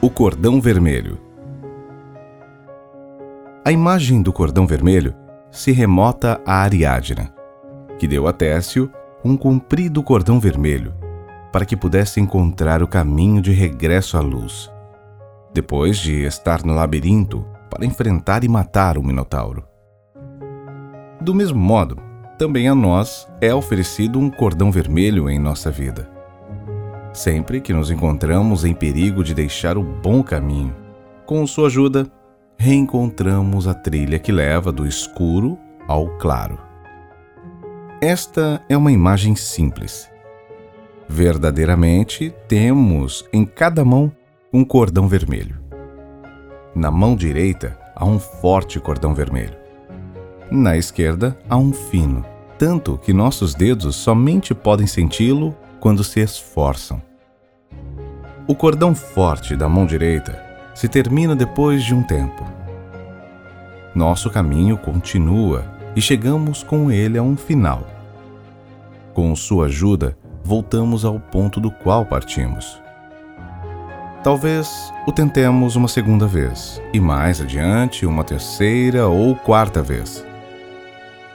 O cordão vermelho. A imagem do cordão vermelho se remota a Ariadna, que deu a Técio um comprido cordão vermelho para que pudesse encontrar o caminho de regresso à luz, depois de estar no labirinto para enfrentar e matar o Minotauro. Do mesmo modo, também a nós é oferecido um cordão vermelho em nossa vida sempre que nos encontramos em perigo de deixar o bom caminho. Com sua ajuda, reencontramos a trilha que leva do escuro ao claro. Esta é uma imagem simples. Verdadeiramente, temos em cada mão um cordão vermelho. Na mão direita há um forte cordão vermelho. Na esquerda há um fino, tanto que nossos dedos somente podem senti-lo quando se esforçam. O cordão forte da mão direita se termina depois de um tempo. Nosso caminho continua e chegamos com ele a um final. Com sua ajuda, voltamos ao ponto do qual partimos. Talvez o tentemos uma segunda vez e mais adiante uma terceira ou quarta vez.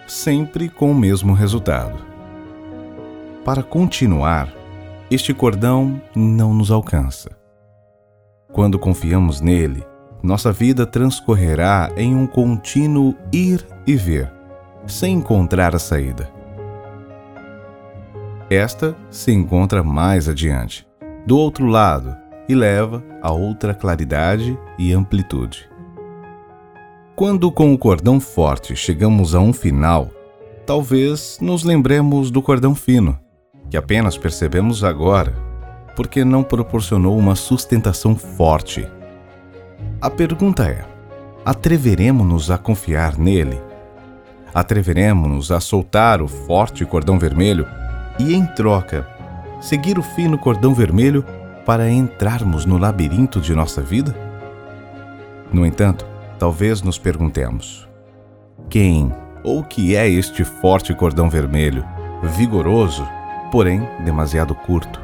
Sempre com o mesmo resultado. Para continuar, este cordão não nos alcança. Quando confiamos nele, nossa vida transcorrerá em um contínuo ir e ver, sem encontrar a saída. Esta se encontra mais adiante, do outro lado, e leva a outra claridade e amplitude. Quando com o cordão forte chegamos a um final, talvez nos lembremos do cordão fino, que apenas percebemos agora, porque não proporcionou uma sustentação forte. A pergunta é: atreveremos-nos a confiar nele? Atreveremos-nos a soltar o forte cordão vermelho e, em troca, seguir o fino cordão vermelho para entrarmos no labirinto de nossa vida? No entanto, talvez nos perguntemos: quem ou que é este forte cordão vermelho, vigoroso porém demasiado curto.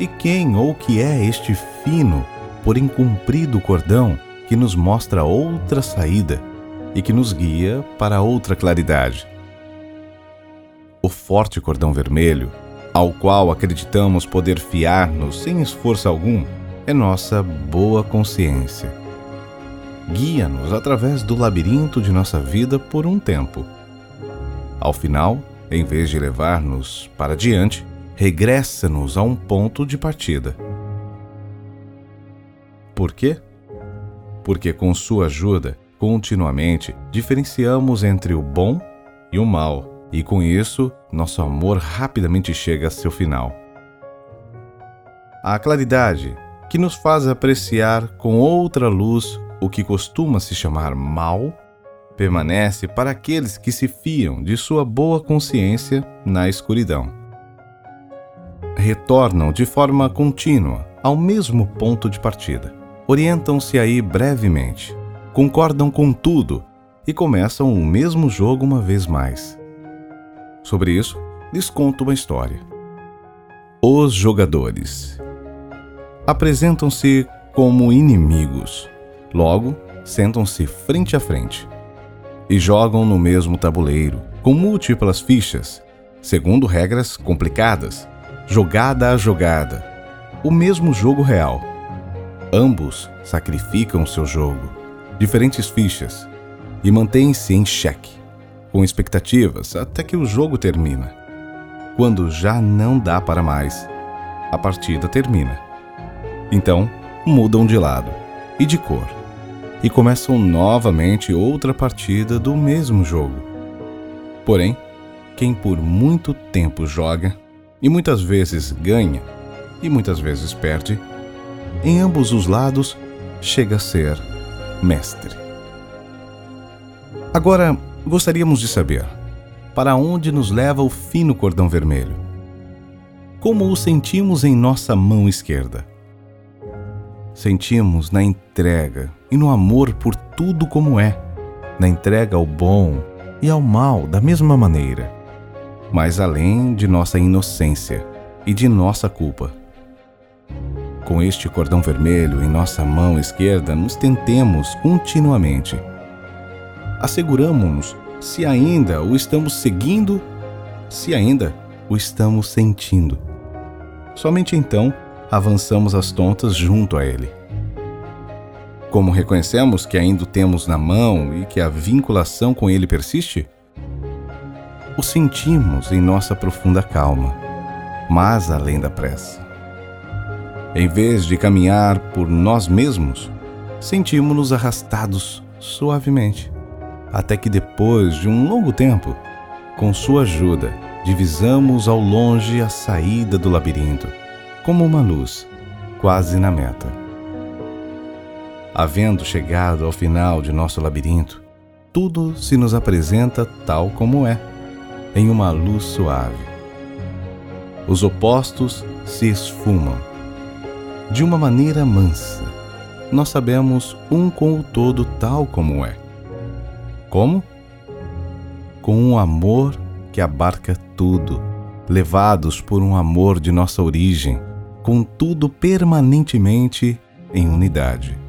E quem ou que é este fino, porém comprido cordão que nos mostra outra saída e que nos guia para outra claridade? O forte cordão vermelho, ao qual acreditamos poder fiar-nos sem esforço algum, é nossa boa consciência. Guia-nos através do labirinto de nossa vida por um tempo. Ao final, em vez de levar-nos para diante, regressa-nos a um ponto de partida. Por quê? Porque com sua ajuda, continuamente diferenciamos entre o bom e o mal, e com isso, nosso amor rapidamente chega a seu final. A claridade, que nos faz apreciar com outra luz o que costuma se chamar mal, permanece para aqueles que se fiam de sua boa consciência na escuridão. Retornam de forma contínua ao mesmo ponto de partida. Orientam-se aí brevemente, concordam com tudo e começam o mesmo jogo uma vez mais. Sobre isso, lhes conto uma história. Os jogadores apresentam-se como inimigos. Logo, sentam-se frente a frente e jogam no mesmo tabuleiro, com múltiplas fichas, segundo regras complicadas, jogada a jogada. O mesmo jogo real. Ambos sacrificam seu jogo, diferentes fichas, e mantêm-se em xeque, com expectativas até que o jogo termina. Quando já não dá para mais, a partida termina. Então, mudam de lado e de cor e começam novamente outra partida do mesmo jogo. Porém, quem por muito tempo joga e muitas vezes ganha e muitas vezes perde, em ambos os lados chega a ser mestre. Agora, gostaríamos de saber para onde nos leva o fino cordão vermelho? Como o sentimos em nossa mão esquerda? Sentimos na entrega e no amor por tudo como é, na entrega ao bom e ao mal da mesma maneira, mas além de nossa inocência e de nossa culpa. com este cordão vermelho em nossa mão esquerda, nos tentemos continuamente. Asseguramos-nos se ainda o estamos seguindo, se ainda o estamos sentindo. Somente então avançamos as tontas junto a ele. Como reconhecemos que ainda o temos na mão e que a vinculação com ele persiste? O sentimos em nossa profunda calma, mas além da pressa. Em vez de caminhar por nós mesmos, sentimos-nos arrastados suavemente, até que depois de um longo tempo, com sua ajuda, divisamos ao longe a saída do labirinto, como uma luz, quase na meta. Havendo chegado ao final de nosso labirinto, tudo se nos apresenta tal como é, em uma luz suave. Os opostos se esfumam. De uma maneira mansa, nós sabemos um com o todo tal como é. Como? Com um amor que abarca tudo, levados por um amor de nossa origem, com tudo permanentemente em unidade.